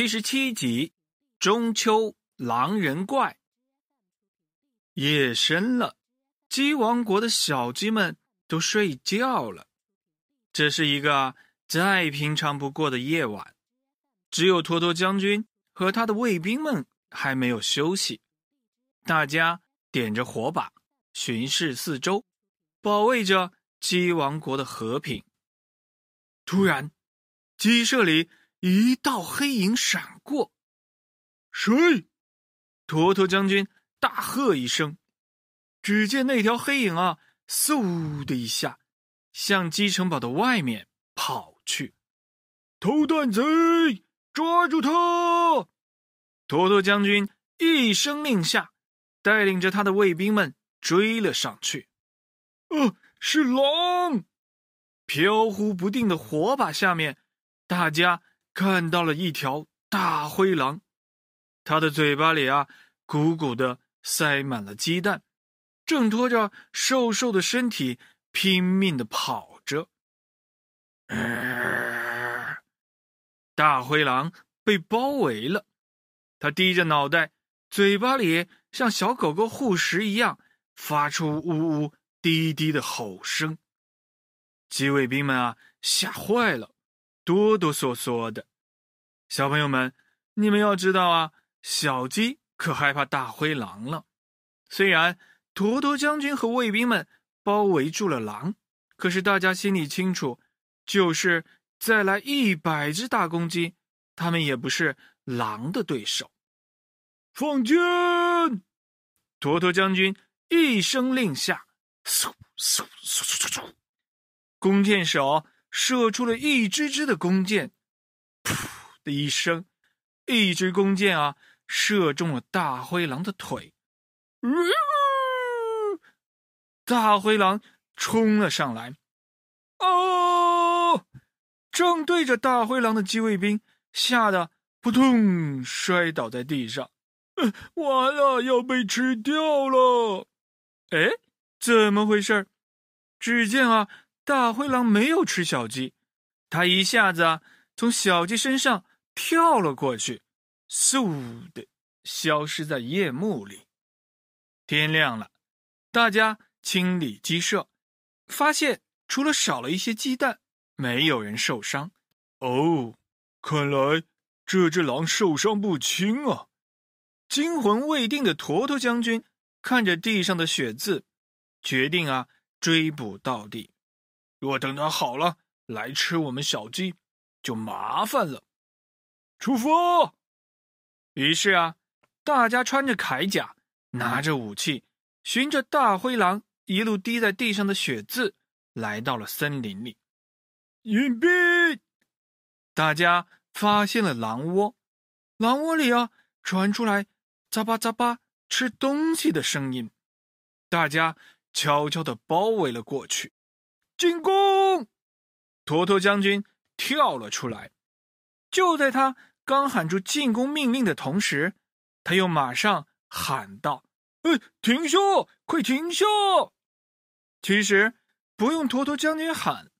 七十七集：中秋狼人怪。夜深了，鸡王国的小鸡们都睡觉了。这是一个再平常不过的夜晚，只有托托将军和他的卫兵们还没有休息。大家点着火把，巡视四周，保卫着鸡王国的和平。突然，鸡舍里。一道黑影闪过，谁？坨坨将军大喝一声。只见那条黑影啊，嗖的一下，向鸡城堡的外面跑去。偷蛋贼，抓住他！坨坨将军一声令下，带领着他的卫兵们追了上去。呃，是狼！飘忽不定的火把下面，大家。看到了一条大灰狼，它的嘴巴里啊鼓鼓的塞满了鸡蛋，挣脱着瘦瘦的身体，拼命的跑着。大灰狼被包围了，它低着脑袋，嘴巴里像小狗狗护食一样，发出呜呜滴滴的吼声。鸡卫兵们啊，吓坏了，哆哆嗦嗦的。小朋友们，你们要知道啊，小鸡可害怕大灰狼了。虽然坨坨将军和卫兵们包围住了狼，可是大家心里清楚，就是再来一百只大公鸡，他们也不是狼的对手。放箭！坨坨将军一声令下，嗖嗖嗖嗖嗖，弓箭手射出了一支支的弓箭，噗。的一声，一支弓箭啊，射中了大灰狼的腿。大灰狼冲了上来，哦！正对着大灰狼的机卫兵吓得扑通摔倒在地上，完了，要被吃掉了！哎，怎么回事？只见啊，大灰狼没有吃小鸡，它一下子啊，从小鸡身上。跳了过去，嗖的消失在夜幕里。天亮了，大家清理鸡舍，发现除了少了一些鸡蛋，没有人受伤。哦，看来这只狼受伤不轻啊！惊魂未定的坨坨将军看着地上的血渍，决定啊追捕到底。若等它好了来吃我们小鸡，就麻烦了。出发！于是啊，大家穿着铠甲，拿着武器，循着大灰狼一路滴在地上的血渍，来到了森林里。隐蔽！大家发现了狼窝，狼窝里啊，传出来咂巴咂巴吃东西的声音。大家悄悄的包围了过去，进攻！坨坨将军跳了出来，就在他。刚喊出进攻命令的同时，他又马上喊道：“哎，停下！快停下！”其实不用坨坨将军喊，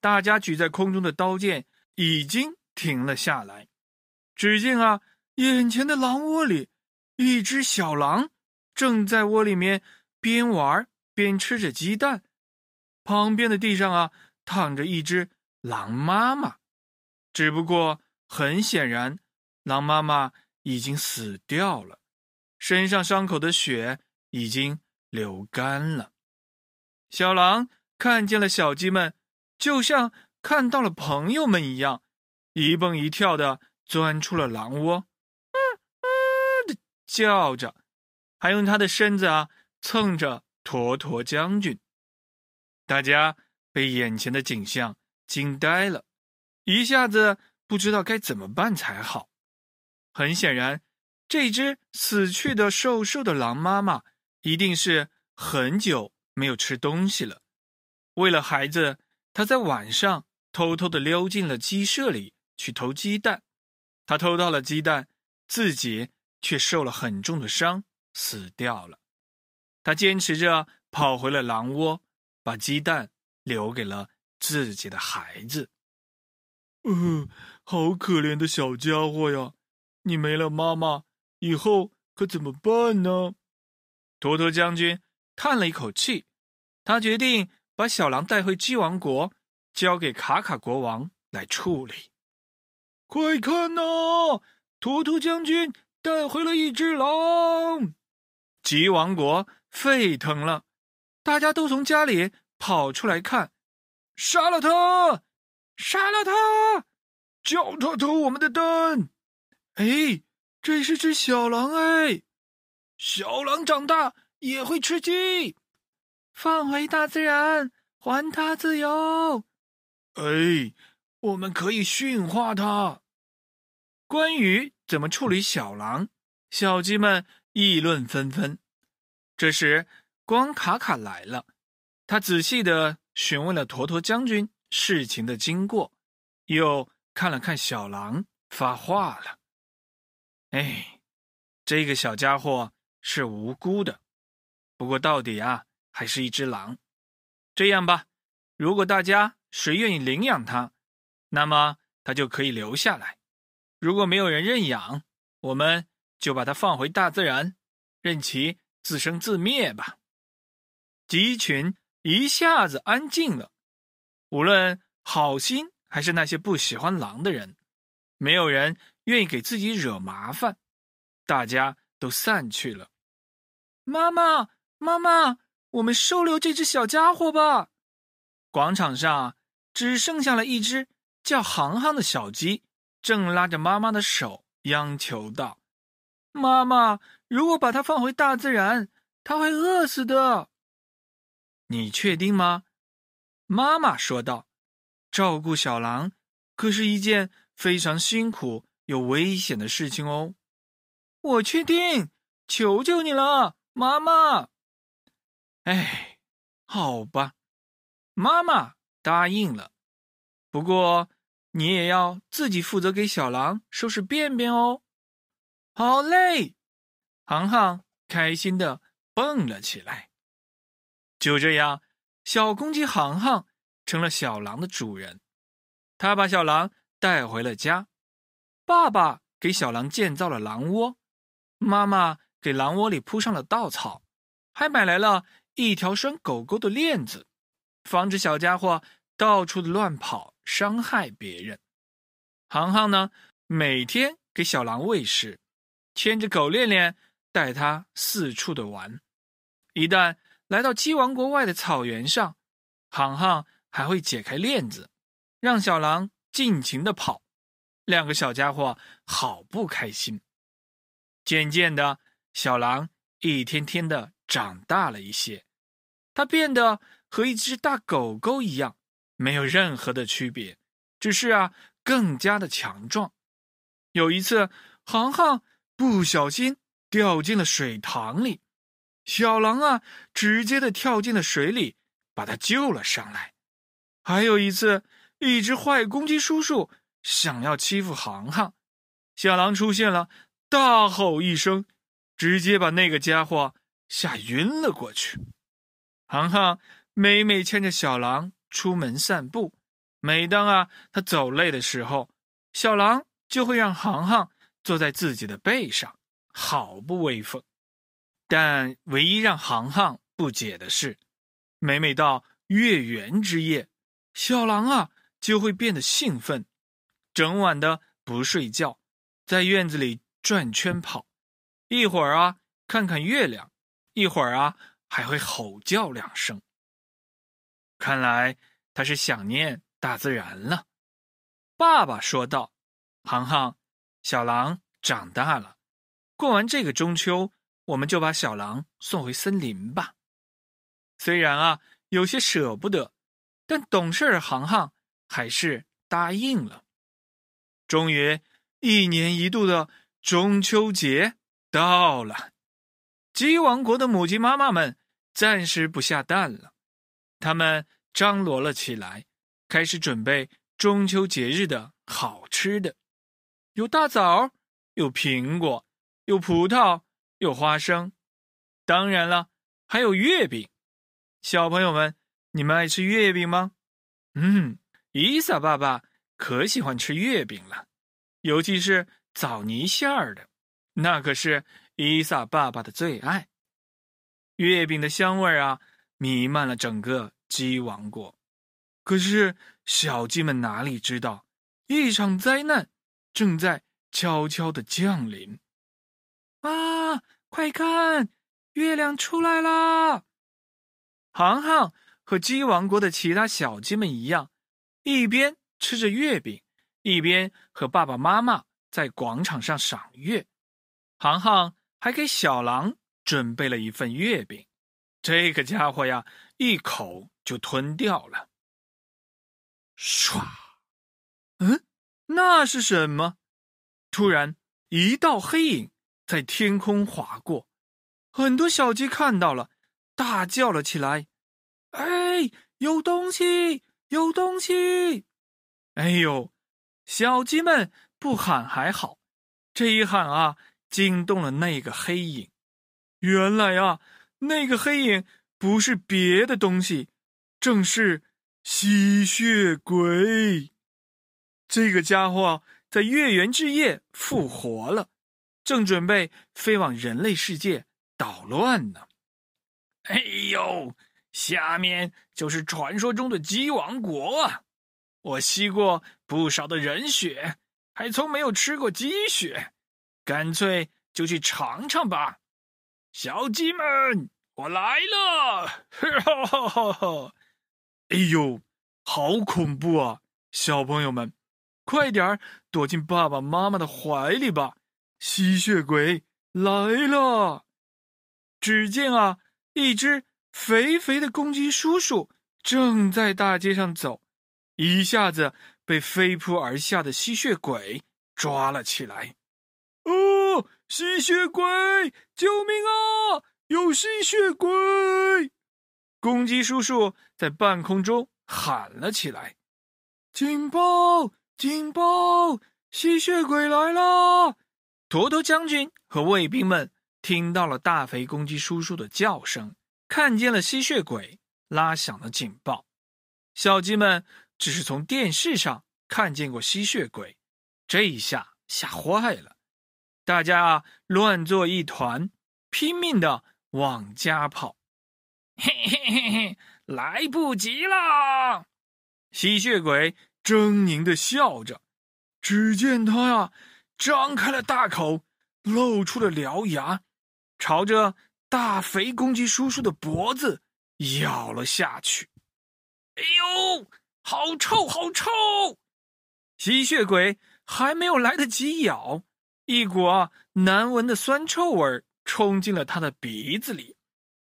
大家举在空中的刀剑已经停了下来。只见啊，眼前的狼窝里，一只小狼正在窝里面边玩边吃着鸡蛋，旁边的地上啊躺着一只狼妈妈，只不过。很显然，狼妈妈已经死掉了，身上伤口的血已经流干了。小狼看见了小鸡们，就像看到了朋友们一样，一蹦一跳的钻出了狼窝，啊啊的叫着，还用它的身子啊蹭着坨坨将军。大家被眼前的景象惊呆了，一下子。不知道该怎么办才好。很显然，这只死去的瘦瘦的狼妈妈一定是很久没有吃东西了。为了孩子，它在晚上偷偷的溜进了鸡舍里去偷鸡蛋。它偷到了鸡蛋，自己却受了很重的伤，死掉了。它坚持着跑回了狼窝，把鸡蛋留给了自己的孩子。嗯，好可怜的小家伙呀！你没了妈妈，以后可怎么办呢？托托将军叹了一口气，他决定把小狼带回鸡王国，交给卡卡国王来处理。快看呐，托托将军带回了一只狼！鸡王国沸腾了，大家都从家里跑出来看，杀了他！杀了他！叫他偷我们的灯！哎，这是只小狼哎！小狼长大也会吃鸡。放回大自然，还他自由。哎，我们可以驯化它。关于怎么处理小狼，小鸡们议论纷纷。这时，光卡卡来了，他仔细的询问了坨坨将军。事情的经过，又看了看小狼，发话了：“哎，这个小家伙是无辜的，不过到底啊，还是一只狼。这样吧，如果大家谁愿意领养它，那么它就可以留下来；如果没有人认养，我们就把它放回大自然，任其自生自灭吧。”鸡群一下子安静了。无论好心还是那些不喜欢狼的人，没有人愿意给自己惹麻烦，大家都散去了。妈妈，妈妈，我们收留这只小家伙吧！广场上只剩下了一只叫航航的小鸡，正拉着妈妈的手央求道：“妈妈，如果把它放回大自然，它会饿死的。你确定吗？”妈妈说道：“照顾小狼可是一件非常辛苦又危险的事情哦。”我确定，求求你了，妈妈。哎，好吧，妈妈答应了。不过你也要自己负责给小狼收拾便便哦。好嘞，航航开心的蹦了起来。就这样。小公鸡航航成了小狼的主人，他把小狼带回了家。爸爸给小狼建造了狼窝，妈妈给狼窝里铺上了稻草，还买来了一条拴狗狗的链子，防止小家伙到处的乱跑，伤害别人。航航呢，每天给小狼喂食，牵着狗链链带它四处的玩。一旦来到鸡王国外的草原上，航航还会解开链子，让小狼尽情的跑。两个小家伙好不开心。渐渐的，小狼一天天的长大了一些，它变得和一只大狗狗一样，没有任何的区别，只是啊，更加的强壮。有一次，航航不小心掉进了水塘里。小狼啊，直接的跳进了水里，把他救了上来。还有一次，一只坏公鸡叔叔想要欺负航航，小狼出现了，大吼一声，直接把那个家伙吓晕了过去。航航每每牵着小狼出门散步，每当啊他走累的时候，小狼就会让航航坐在自己的背上，好不威风。但唯一让航航不解的是，每每到月圆之夜，小狼啊就会变得兴奋，整晚的不睡觉，在院子里转圈跑，一会儿啊看看月亮，一会儿啊还会吼叫两声。看来他是想念大自然了。爸爸说道：“航航，小狼长大了，过完这个中秋。”我们就把小狼送回森林吧。虽然啊有些舍不得，但懂事儿航航还是答应了。终于，一年一度的中秋节到了，鸡王国的母鸡妈妈们暂时不下蛋了，它们张罗了起来，开始准备中秋节日的好吃的，有大枣，有苹果，有葡萄。有花生，当然了，还有月饼。小朋友们，你们爱吃月饼吗？嗯，伊萨爸爸可喜欢吃月饼了，尤其是枣泥馅儿的，那可是伊萨爸爸的最爱。月饼的香味啊，弥漫了整个鸡王国。可是小鸡们哪里知道，一场灾难正在悄悄的降临。啊，快看，月亮出来啦！航航和鸡王国的其他小鸡们一样，一边吃着月饼，一边和爸爸妈妈在广场上赏月。航航还给小狼。准备了一份月饼，这个家伙呀，一口就吞掉了。唰，嗯，那是什么？突然，一道黑影在天空划过，很多小鸡看到了，大叫了起来：“哎，有东西，有东西！”哎呦，小鸡们不喊还好，这一喊啊，惊动了那个黑影。原来啊，那个黑影不是别的东西，正是吸血鬼。这个家伙在月圆之夜复活了，正准备飞往人类世界捣乱呢。哎呦，下面就是传说中的鸡王国啊！我吸过不少的人血，还从没有吃过鸡血，干脆就去尝尝吧。小鸡们，我来了！哈哈哈哈！哎呦，好恐怖啊！小朋友们，快点儿躲进爸爸妈妈的怀里吧！吸血鬼来了！只见啊，一只肥肥的公鸡叔叔正在大街上走，一下子被飞扑而下的吸血鬼抓了起来。哦，吸血鬼！救命啊！有吸血鬼！公鸡叔叔在半空中喊了起来：“警报！警报！吸血鬼来了！”坨坨将军和卫兵们听到了大肥公鸡叔叔的叫声，看见了吸血鬼，拉响了警报。小鸡们只是从电视上看见过吸血鬼，这一下吓坏了。大家啊，乱作一团，拼命的往家跑。嘿嘿嘿嘿，来不及了！吸血鬼狰狞的笑着，只见他呀，张开了大口，露出了獠牙，朝着大肥公鸡叔叔的脖子咬了下去。哎呦，好臭，好臭！吸血鬼还没有来得及咬。一股难闻的酸臭味冲进了他的鼻子里。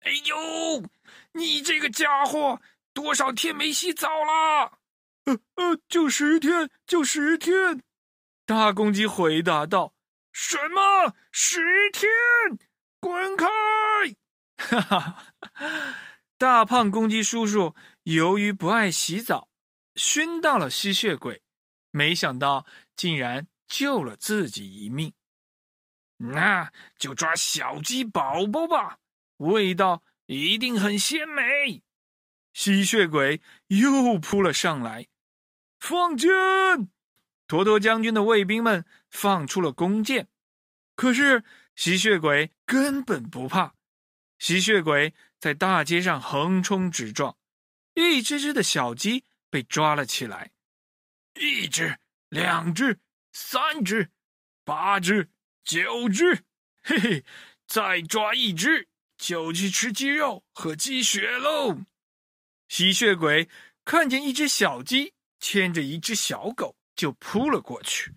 哎呦，你这个家伙，多少天没洗澡了？呃呃，就十天，就十天。大公鸡回答道：“什么十天？滚开！”哈哈，大胖公鸡叔叔由于不爱洗澡，熏到了吸血鬼，没想到竟然。救了自己一命，那就抓小鸡宝宝吧，味道一定很鲜美。吸血鬼又扑了上来，放箭！坨坨将军的卫兵们放出了弓箭，可是吸血鬼根本不怕。吸血鬼在大街上横冲直撞，一只只的小鸡被抓了起来，一只，两只。三只，八只，九只，嘿嘿，再抓一只就去吃鸡肉和鸡血喽！吸血鬼看见一只小鸡牵着一只小狗就扑了过去。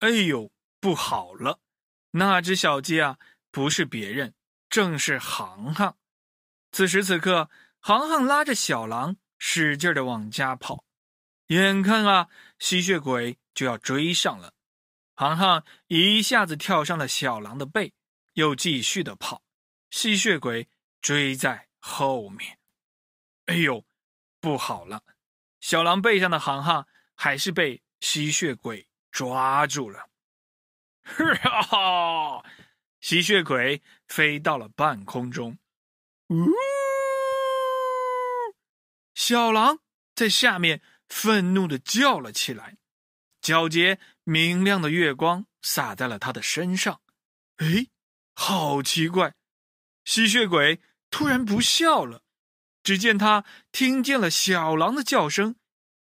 哎呦，不好了！那只小鸡啊，不是别人，正是航航。此时此刻，航航拉着小狼使劲的往家跑，眼看啊，吸血鬼。就要追上了，航航一下子跳上了小狼的背，又继续的跑，吸血鬼追在后面。哎呦，不好了！小狼背上的航航还是被吸血鬼抓住了。哈哈！吸血鬼飞到了半空中，呜！小狼在下面愤怒的叫了起来。皎洁明亮的月光洒在了他的身上。哎，好奇怪！吸血鬼突然不笑了。只见他听见了小狼的叫声，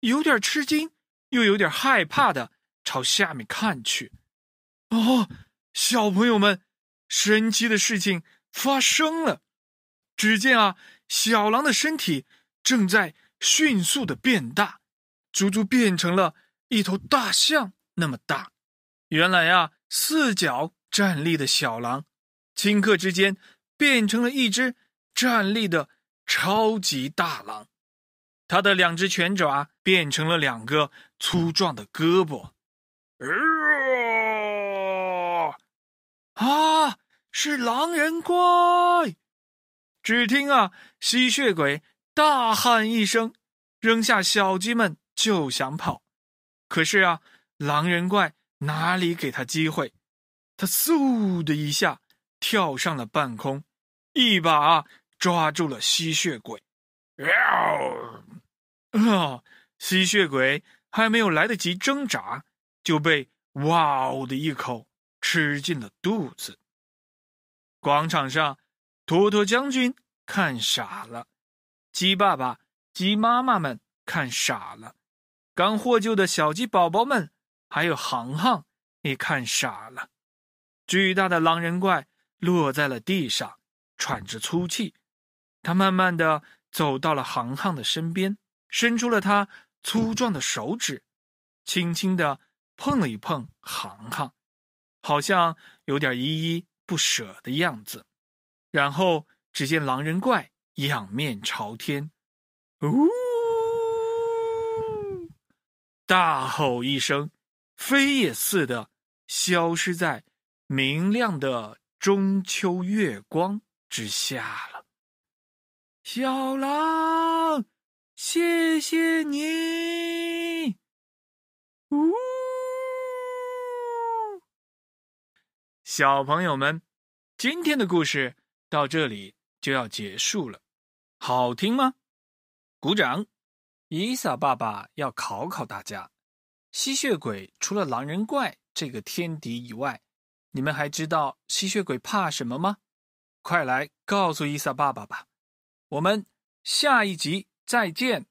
有点吃惊，又有点害怕的朝下面看去。哦，小朋友们，神奇的事情发生了！只见啊，小狼的身体正在迅速的变大，足足变成了一头大象那么大。原来啊，四脚站立的小狼，顷刻之间变成了一只站立的。超级大狼，他的两只拳爪变成了两个粗壮的胳膊。啊！是狼人怪！只听啊，吸血鬼大喊一声，扔下小鸡们就想跑。可是啊，狼人怪哪里给他机会？他嗖的一下跳上了半空，一把。抓住了吸血鬼，啊！吸血鬼还没有来得及挣扎，就被“哇哦”的一口吃进了肚子。广场上，托托将军看傻了，鸡爸爸、鸡妈妈们看傻了，刚获救的小鸡宝宝们，还有航航也看傻了。巨大的狼人怪落在了地上，喘着粗气。他慢慢的走到了航航的身边，伸出了他粗壮的手指，轻轻的碰了一碰航航，好像有点依依不舍的样子。然后只见狼人怪仰面朝天，呜，大吼一声，飞也似的消失在明亮的中秋月光之下了。小狼，谢谢你！呜，小朋友们，今天的故事到这里就要结束了，好听吗？鼓掌！伊萨爸爸要考考大家：吸血鬼除了狼人怪这个天敌以外，你们还知道吸血鬼怕什么吗？快来告诉伊萨爸爸吧！我们下一集再见。